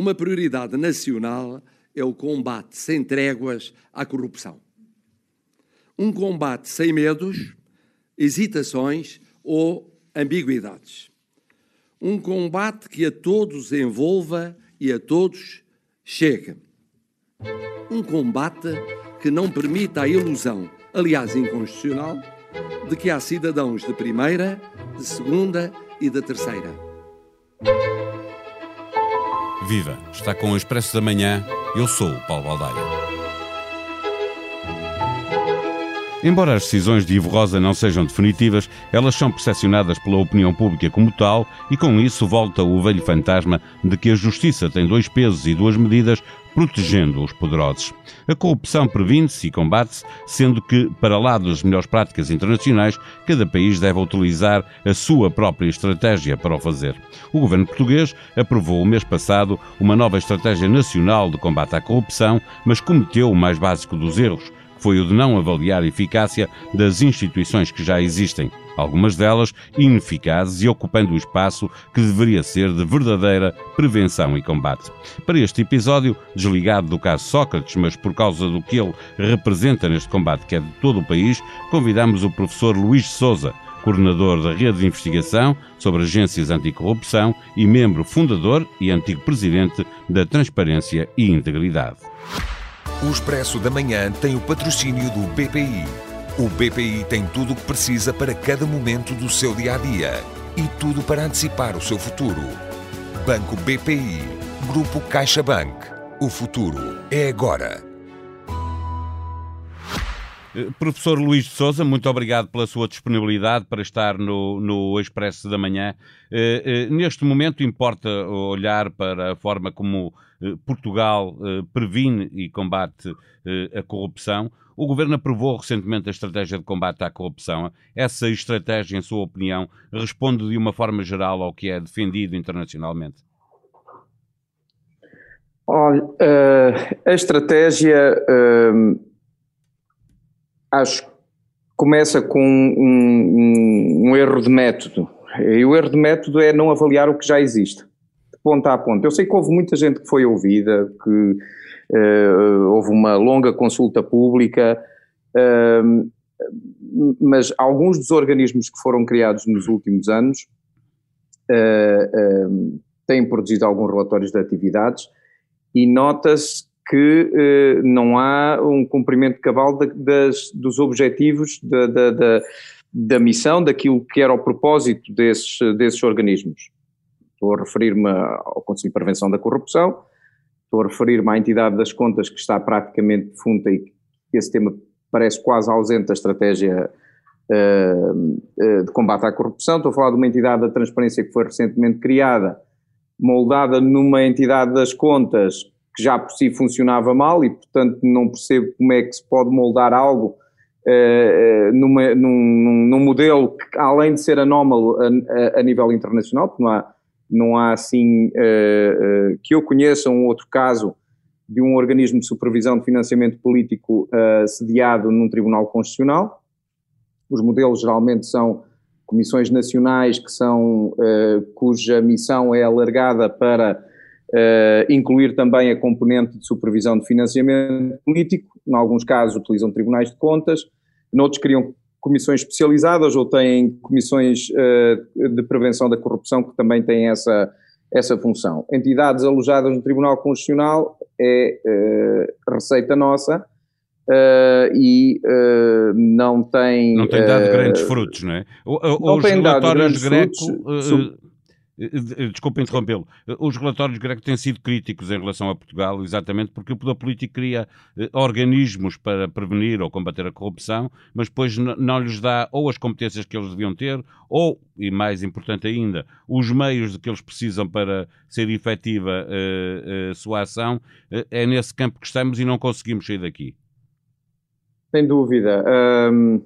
Uma prioridade nacional é o combate sem tréguas à corrupção. Um combate sem medos, hesitações ou ambiguidades. Um combate que a todos envolva e a todos chegue. Um combate que não permita a ilusão, aliás inconstitucional, de que há cidadãos de primeira, de segunda e de terceira. Viva! Está com o Expresso da Manhã. Eu sou o Paulo Baldaia. Embora as decisões de Ivo Rosa não sejam definitivas, elas são percepcionadas pela opinião pública como tal e com isso volta o velho fantasma de que a justiça tem dois pesos e duas medidas protegendo os poderosos. A corrupção previne-se e combate-se, sendo que, para lá das melhores práticas internacionais, cada país deve utilizar a sua própria estratégia para o fazer. O governo português aprovou o mês passado uma nova estratégia nacional de combate à corrupção, mas cometeu o mais básico dos erros foi o de não avaliar a eficácia das instituições que já existem, algumas delas ineficazes e ocupando o espaço que deveria ser de verdadeira prevenção e combate. Para este episódio, desligado do caso Sócrates, mas por causa do que ele representa neste combate que é de todo o país, convidamos o professor Luís Souza, coordenador da Rede de Investigação sobre Agências Anticorrupção e membro fundador e antigo presidente da Transparência e Integridade. O Expresso da Manhã tem o patrocínio do BPI. O BPI tem tudo o que precisa para cada momento do seu dia a dia e tudo para antecipar o seu futuro. Banco BPI. Grupo CaixaBank. O futuro é agora. Professor Luís de Souza, muito obrigado pela sua disponibilidade para estar no, no Expresso da Manhã. Eh, eh, neste momento, importa olhar para a forma como eh, Portugal previne e combate a corrupção. O Governo aprovou recentemente a estratégia de combate à corrupção. Essa estratégia, em sua opinião, responde de uma forma geral ao que é defendido internacionalmente? Olha, a estratégia acho que começa com um, um, um erro de método. E o erro de método é não avaliar o que já existe ponta a ponta. Eu sei que houve muita gente que foi ouvida, que uh, houve uma longa consulta pública, uh, mas alguns dos organismos que foram criados nos últimos anos uh, têm produzido alguns relatórios de atividades e nota-se que não há um cumprimento cabal de, das, dos objetivos da, da, da, da missão, daquilo que era o propósito desses, desses organismos. Estou a referir-me ao Conselho de Prevenção da Corrupção, estou a referir-me à entidade das contas que está praticamente defunta e que esse tema parece quase ausente da estratégia uh, uh, de combate à corrupção. Estou a falar de uma entidade da transparência que foi recentemente criada, moldada numa entidade das contas que já por si funcionava mal e, portanto, não percebo como é que se pode moldar algo uh, numa, num, num, modelo que, além de ser anómalo a, a, a nível internacional, porque não há não há assim, uh, uh, que eu conheça um outro caso de um organismo de supervisão de financiamento político sediado num tribunal constitucional. Os modelos geralmente são comissões nacionais que são, cuja missão é alargada para incluir também a componente de supervisão de financiamento político. Em alguns casos utilizam tribunais de contas, noutros criam comissões especializadas ou têm comissões uh, de prevenção da corrupção que também têm essa, essa função. Entidades alojadas no Tribunal Constitucional é uh, receita nossa uh, e não tem... Não tem dado grandes frutos, não é? não Os tem dado grandes Greco, frutos, eh, interrompê-lo, eh, os relatórios gregos têm sido críticos em relação a Portugal, exatamente porque o poder político cria eh, organismos para prevenir ou combater a corrupção, mas depois não lhes dá ou as competências que eles deviam ter, ou, e mais importante ainda, os meios de que eles precisam para ser efetiva a sua ação. É nesse campo que estamos e não conseguimos sair daqui. Sem dúvida. Um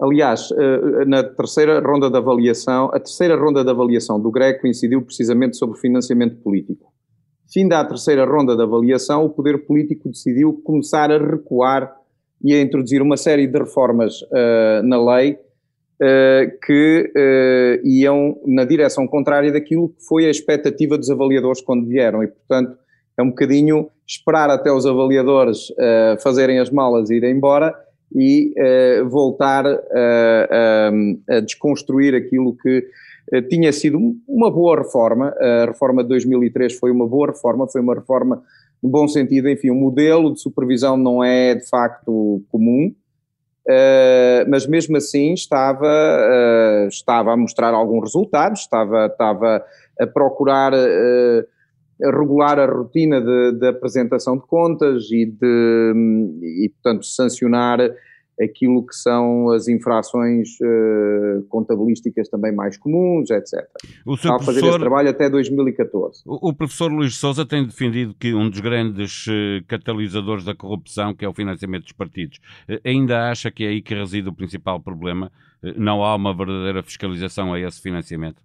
Aliás, eh, na terceira ronda de avaliação, a terceira ronda de avaliação do Greco incidiu precisamente sobre financiamento político. Finda a terceira ronda de avaliação, o poder político decidiu começar a recuar e a introduzir uma série de reformas uh, na lei que iam na direção contrária daquilo que foi a expectativa dos avaliadores quando vieram e, portanto, é um bocadinho esperar até os avaliadores uh, fazerem as malas e irem embora e uh, voltar uh, a desconstruir aquilo que tinha sido uma boa reforma. A reforma de 2003 foi uma boa reforma, foi uma reforma no bom sentido, enfim, o modelo de supervisão não é de facto comum, mas mesmo assim estava, estava a mostrar alguns resultados, estava, estava a procurar regular a rotina de, apresentação de contas e, de, e, portanto, sancionar aquilo que são as infrações uh, contabilísticas também mais comuns, etc. O seu Está a fazer esse trabalho até 2014. O, o professor Luís Souza tem defendido que um dos grandes uh, catalisadores da corrupção, que é o financiamento dos partidos, uh, ainda acha que é aí que reside o principal problema? não há uma verdadeira fiscalização a esse financiamento?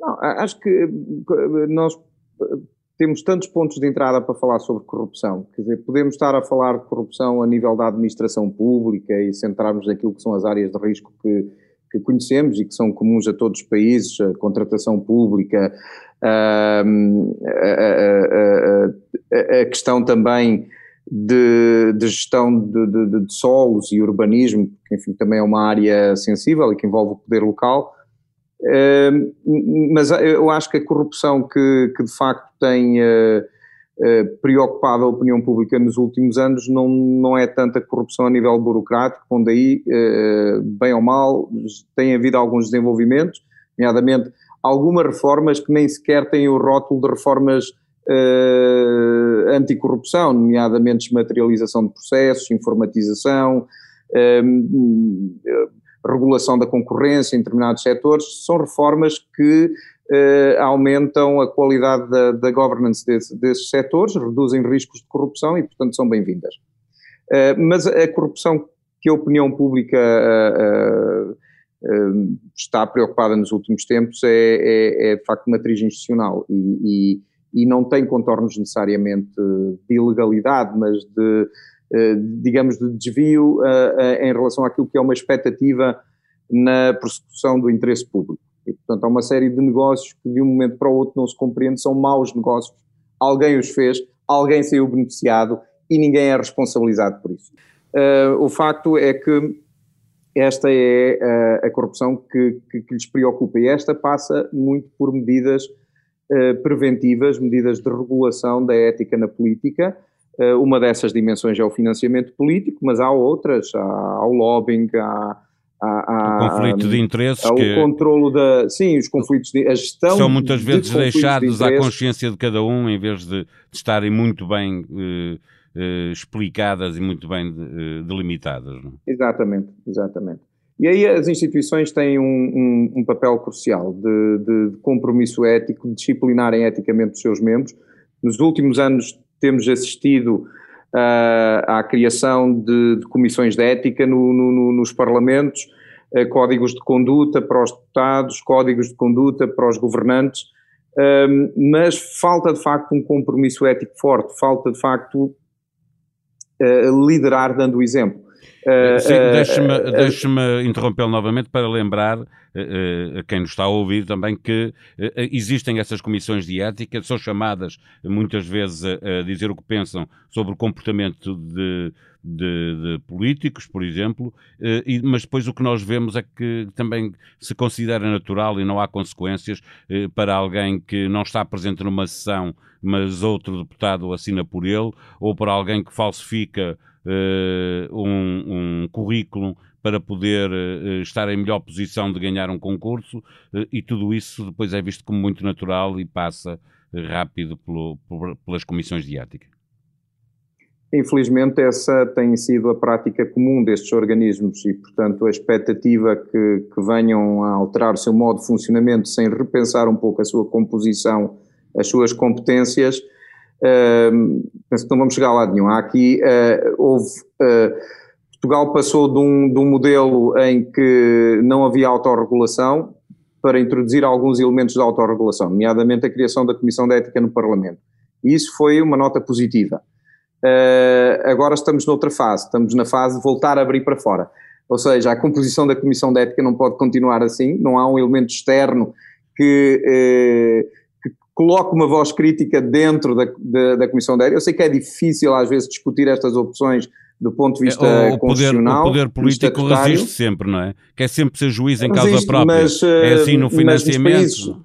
Não, acho que nós temos tantos pontos de entrada para falar sobre corrupção. Quer dizer, podemos estar a falar de corrupção a nível da administração pública e centrarmos naquilo que são as áreas de risco que, que conhecemos e que são comuns a todos os países, a contratação pública, a, a, a, a questão também de, de gestão de, de, de, solos e urbanismo, que enfim também é uma área sensível e que envolve o poder local mas eu acho que a corrupção que, que de facto tem uh, uh, preocupado a opinião pública nos últimos anos não, não é tanta corrupção a nível burocrático, onde aí, uh, bem ou mal, tem havido alguns desenvolvimentos, nomeadamente algumas reformas que nem sequer têm o rótulo de reformas anticorrupção, nomeadamente desmaterialização de processos, informatização, regulação da concorrência em determinados setores, são reformas que eh, aumentam a qualidade da, da governance desse, desses setores, reduzem riscos de corrupção e, portanto, são bem-vindas. Eh, mas a corrupção que a opinião pública eh, está preocupada nos últimos tempos é, é, é de facto matriz institucional e, e, e, não tem contornos necessariamente de ilegalidade, mas de eh, digamos, de desvio eh, eh, em relação àquilo que é uma expectativa na persecução do interesse público. E, portanto, há uma série de negócios que de um momento para o outro não se compreende, são maus negócios, alguém os fez, alguém saiu beneficiado e ninguém é responsabilizado por isso. O facto é que esta é uh, a corrupção que, que, que, lhes preocupa e esta passa muito por medidas preventivas, medidas de regulação da ética na política, eh, uma dessas dimensões é o financiamento político, mas há outras, há, o lobbying, há, há, o conflito de interesses, há o controlo da, sim, os conflitos de, a gestão são muitas vezes de deixados de à consciência de cada um, em vez de, de estarem muito bem eh, eh, explicadas e muito bem eh, delimitadas. Não? Exatamente, exatamente. E aí as instituições têm um, um, um papel crucial de, de, de compromisso ético, de disciplinarem eticamente os seus membros. Nos últimos anos temos assistido uh, à criação de, de, comissões de ética no, no, nos parlamentos, uh, códigos de conduta para os deputados, códigos de conduta para os governantes, uh, mas falta de facto um compromisso ético forte, falta de facto liderar dando o exemplo. Uh, Sim, uh, deixe-me uh, deixe interrompê-lo novamente para lembrar a quem nos está a ouvir também que existem essas comissões de ética, são chamadas muitas vezes a, a dizer o que pensam sobre o comportamento de, de, de políticos, por exemplo, e, mas depois o que nós vemos é que também se considera natural e não há consequências para alguém que não está presente numa sessão, mas outro deputado assina por ele, ou para alguém que falsifica uh, um, um currículo para poder uh, estar em melhor posição de ganhar um concurso uh, e tudo isso depois é visto como muito natural e passa rápido pelo, pelas comissões de ética. Infelizmente, essa tem sido a prática comum destes organismos e, portanto, a expectativa que, que venham a alterar o seu modo de funcionamento sem repensar um pouco a sua composição, as suas competências, Penso que não vamos chegar a lado nenhum. Há aqui, uh, houve, uh, Portugal passou de um, de um modelo em que não havia autorregulação para introduzir alguns elementos de autorregulação, nomeadamente a criação da Comissão de Ética no Parlamento. E isso foi uma nota positiva. Uh, agora estamos noutra fase, estamos na fase de voltar a abrir para fora. ou seja, a composição da Comissão de Ética não pode continuar assim, não há um elemento externo que, eh, que coloque uma voz crítica dentro da, da, da Comissão de Ética. Eu sei que é difícil às vezes discutir estas opções do ponto de vista é, o, constitucional. O poder, político resiste sempre, não é? Quer sempre ser juiz em resiste, causa própria. Mas, é assim no financiamento. Países,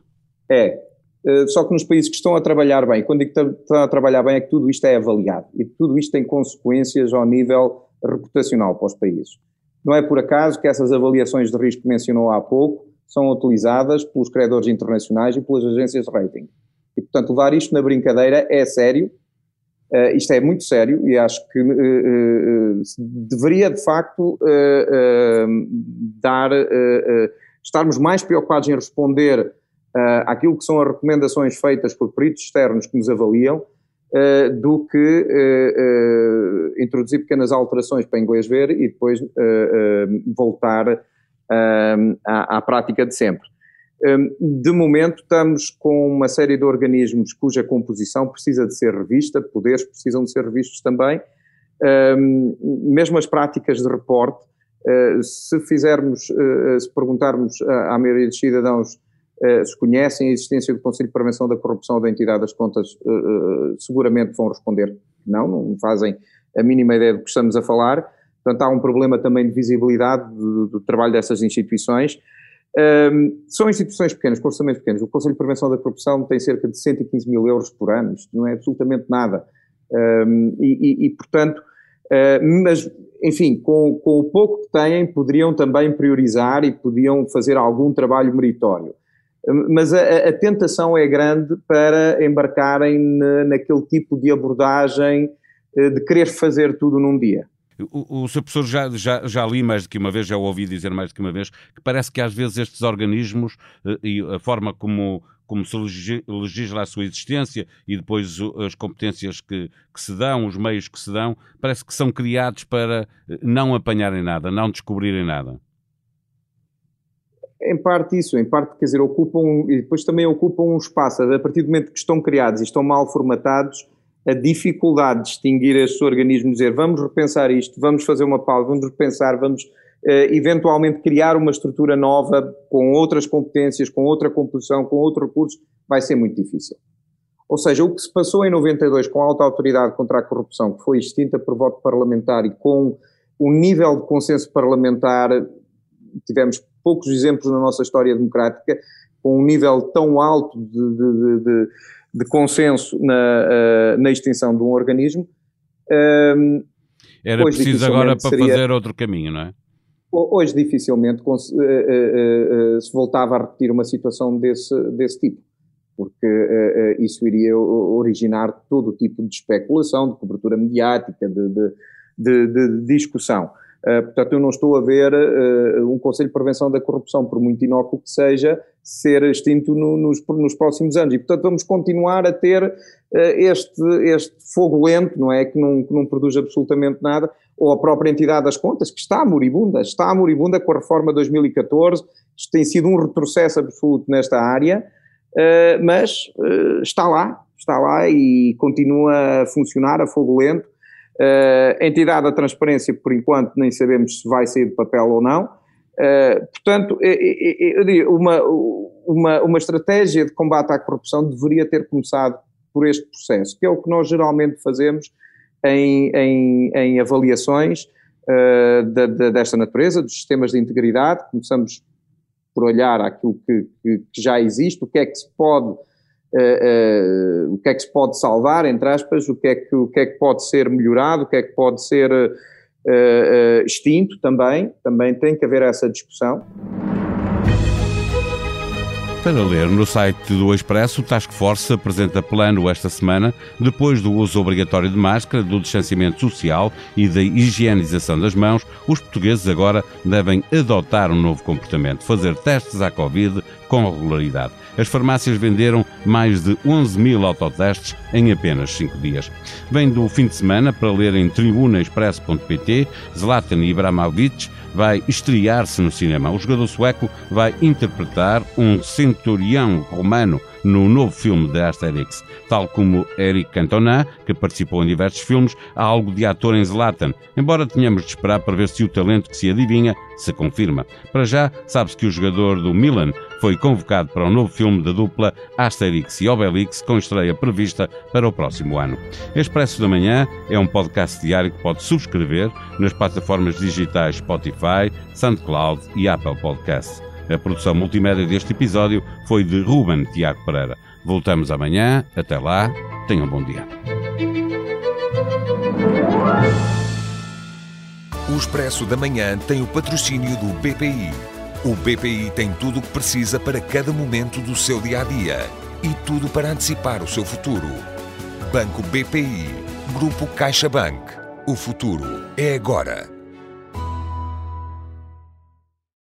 é. Eh, só que nos países que estão a trabalhar bem, quando digo que estão a trabalhar bem, é que tudo isto é avaliado e tudo isto tem consequências ao nível reputacional para os países. Não é por acaso que essas avaliações de risco que mencionou há pouco são utilizadas pelos credores internacionais e pelas agências de rating. E, portanto, levar isto na brincadeira é sério, Uh, isto é muito sério e acho que uh, uh, deveria de facto dar, estarmos mais preocupados em responder àquilo que são as recomendações feitas por peritos externos que nos avaliam do que introduzir pequenas alterações para inglês ver e depois voltar à, à prática de sempre. Hum, de momento, estamos com uma série de organismos cuja composição precisa de ser revista, poderes precisam de ser revistos também. Hum, mesmo as práticas de reporte, eh, se fizermos, eh, se perguntarmos à maioria dos cidadãos eh, se conhecem a existência do Conselho de Prevenção da Corrupção ou da Entidade das Contas, seguramente vão responder não, não fazem a mínima ideia do que estamos a falar. Portanto, há um problema também de visibilidade do, do trabalho dessas instituições. Um, são instituições pequenas, com orçamentos pequenos. O Conselho de Prevenção da Corrupção tem cerca de 115 mil euros por ano, isto não é absolutamente nada. Um, e, e, e, portanto, uh, mas, enfim, com, com, o pouco que têm, poderiam também priorizar e podiam fazer algum trabalho meritório. Mas a, a tentação é grande para embarcarem na, naquele tipo de abordagem uh, de querer fazer tudo num dia. O, o seu professor já, já, já li mais do que uma vez, já ouvi dizer mais do que uma vez, que parece que às vezes estes organismos eh, e a forma como, como se legisla a sua existência e depois as competências que, que, se dão, os meios que se dão, parece que são criados para eh, não apanharem nada, não descobrirem nada. Em parte isso, em parte, quer dizer, ocupam, e depois também ocupam um espaço, a partir do momento que estão criados e estão mal formatados, a dificuldade de distinguir estes organismos, dizer vamos repensar isto, vamos fazer uma pausa, vamos repensar, vamos uh, eventualmente criar uma estrutura nova com outras competências, com outra composição, com outros recursos, vai ser muito difícil. Ou seja, o que se passou em 92 com a alta autoridade contra a corrupção, que foi extinta por voto parlamentar e com o nível de consenso parlamentar, tivemos poucos exemplos na nossa história democrática, com um nível tão alto de, de, de, de consenso na, uh, na extinção de um organismo. Um, Era preciso agora para seria, fazer outro caminho, não é? Hoje dificilmente se, uh, uh, se voltava a repetir uma situação desse, desse tipo, porque isso iria originar todo o tipo de especulação, de cobertura mediática, de, de, de, de discussão. Portanto, eu não estou a ver um Conselho de Prevenção da Corrupção, por muito inócuo que seja, ser extinto no, nos, nos, próximos anos. E, portanto, vamos continuar a ter uh, este, este fogo lento, não é? Que não, que não produz absolutamente nada, ou a própria entidade das contas, que está moribunda, está moribunda com a reforma de 2014, isto tem sido um retrocesso absoluto nesta área, mas está lá, está lá e continua a funcionar a fogo lento Uh, entidade da transparência, por enquanto, nem sabemos se vai sair de papel ou não. Uh, portanto, eu diria, uma, uma, uma estratégia de combate à corrupção deveria ter começado por este processo, que é o que nós geralmente fazemos em, em, em avaliações uh, de, de, desta natureza, dos sistemas de integridade. Começamos por olhar aquilo que, que, que já existe, o que é que se pode uh, o que é que se pode salvar, entre aspas, o que é que, o que, é que pode ser melhorado, o que é que pode ser extinto também, também tem que haver essa discussão. Para ler no site do Expresso, o Task Force apresenta plano esta semana, depois do uso obrigatório de máscara, do distanciamento social e da higienização das mãos, os portugueses agora devem adotar um novo comportamento, fazer testes à Covid com regularidade as farmácias venderam mais de 11 mil autotestes em apenas 5 dias. Vem do fim de semana para ler em tribunaexpress.pt, Zlatan Ibrahimovic vai estrear-se no cinema. O jogador sueco vai interpretar um centurião romano no novo filme de Asterix. Tal como Eric Cantona, que participou em diversos filmes, há algo de ator em Zlatan, embora tenhamos de esperar para ver se o talento que se adivinha se confirma. Para já, sabe-se que o jogador do Milan foi convocado para o um novo filme da dupla Asterix e Obelix, com estreia prevista para o próximo ano. Expresso da Manhã é um podcast diário que pode subscrever nas plataformas digitais Spotify, SoundCloud e Apple Podcasts. A produção multimédia deste episódio foi de Ruben Tiago Pereira. Voltamos amanhã. Até lá. Tenham um bom dia. O Expresso da Manhã tem o patrocínio do BPI. O BPI tem tudo o que precisa para cada momento do seu dia a dia e tudo para antecipar o seu futuro. Banco BPI. Grupo CaixaBank. O futuro é agora.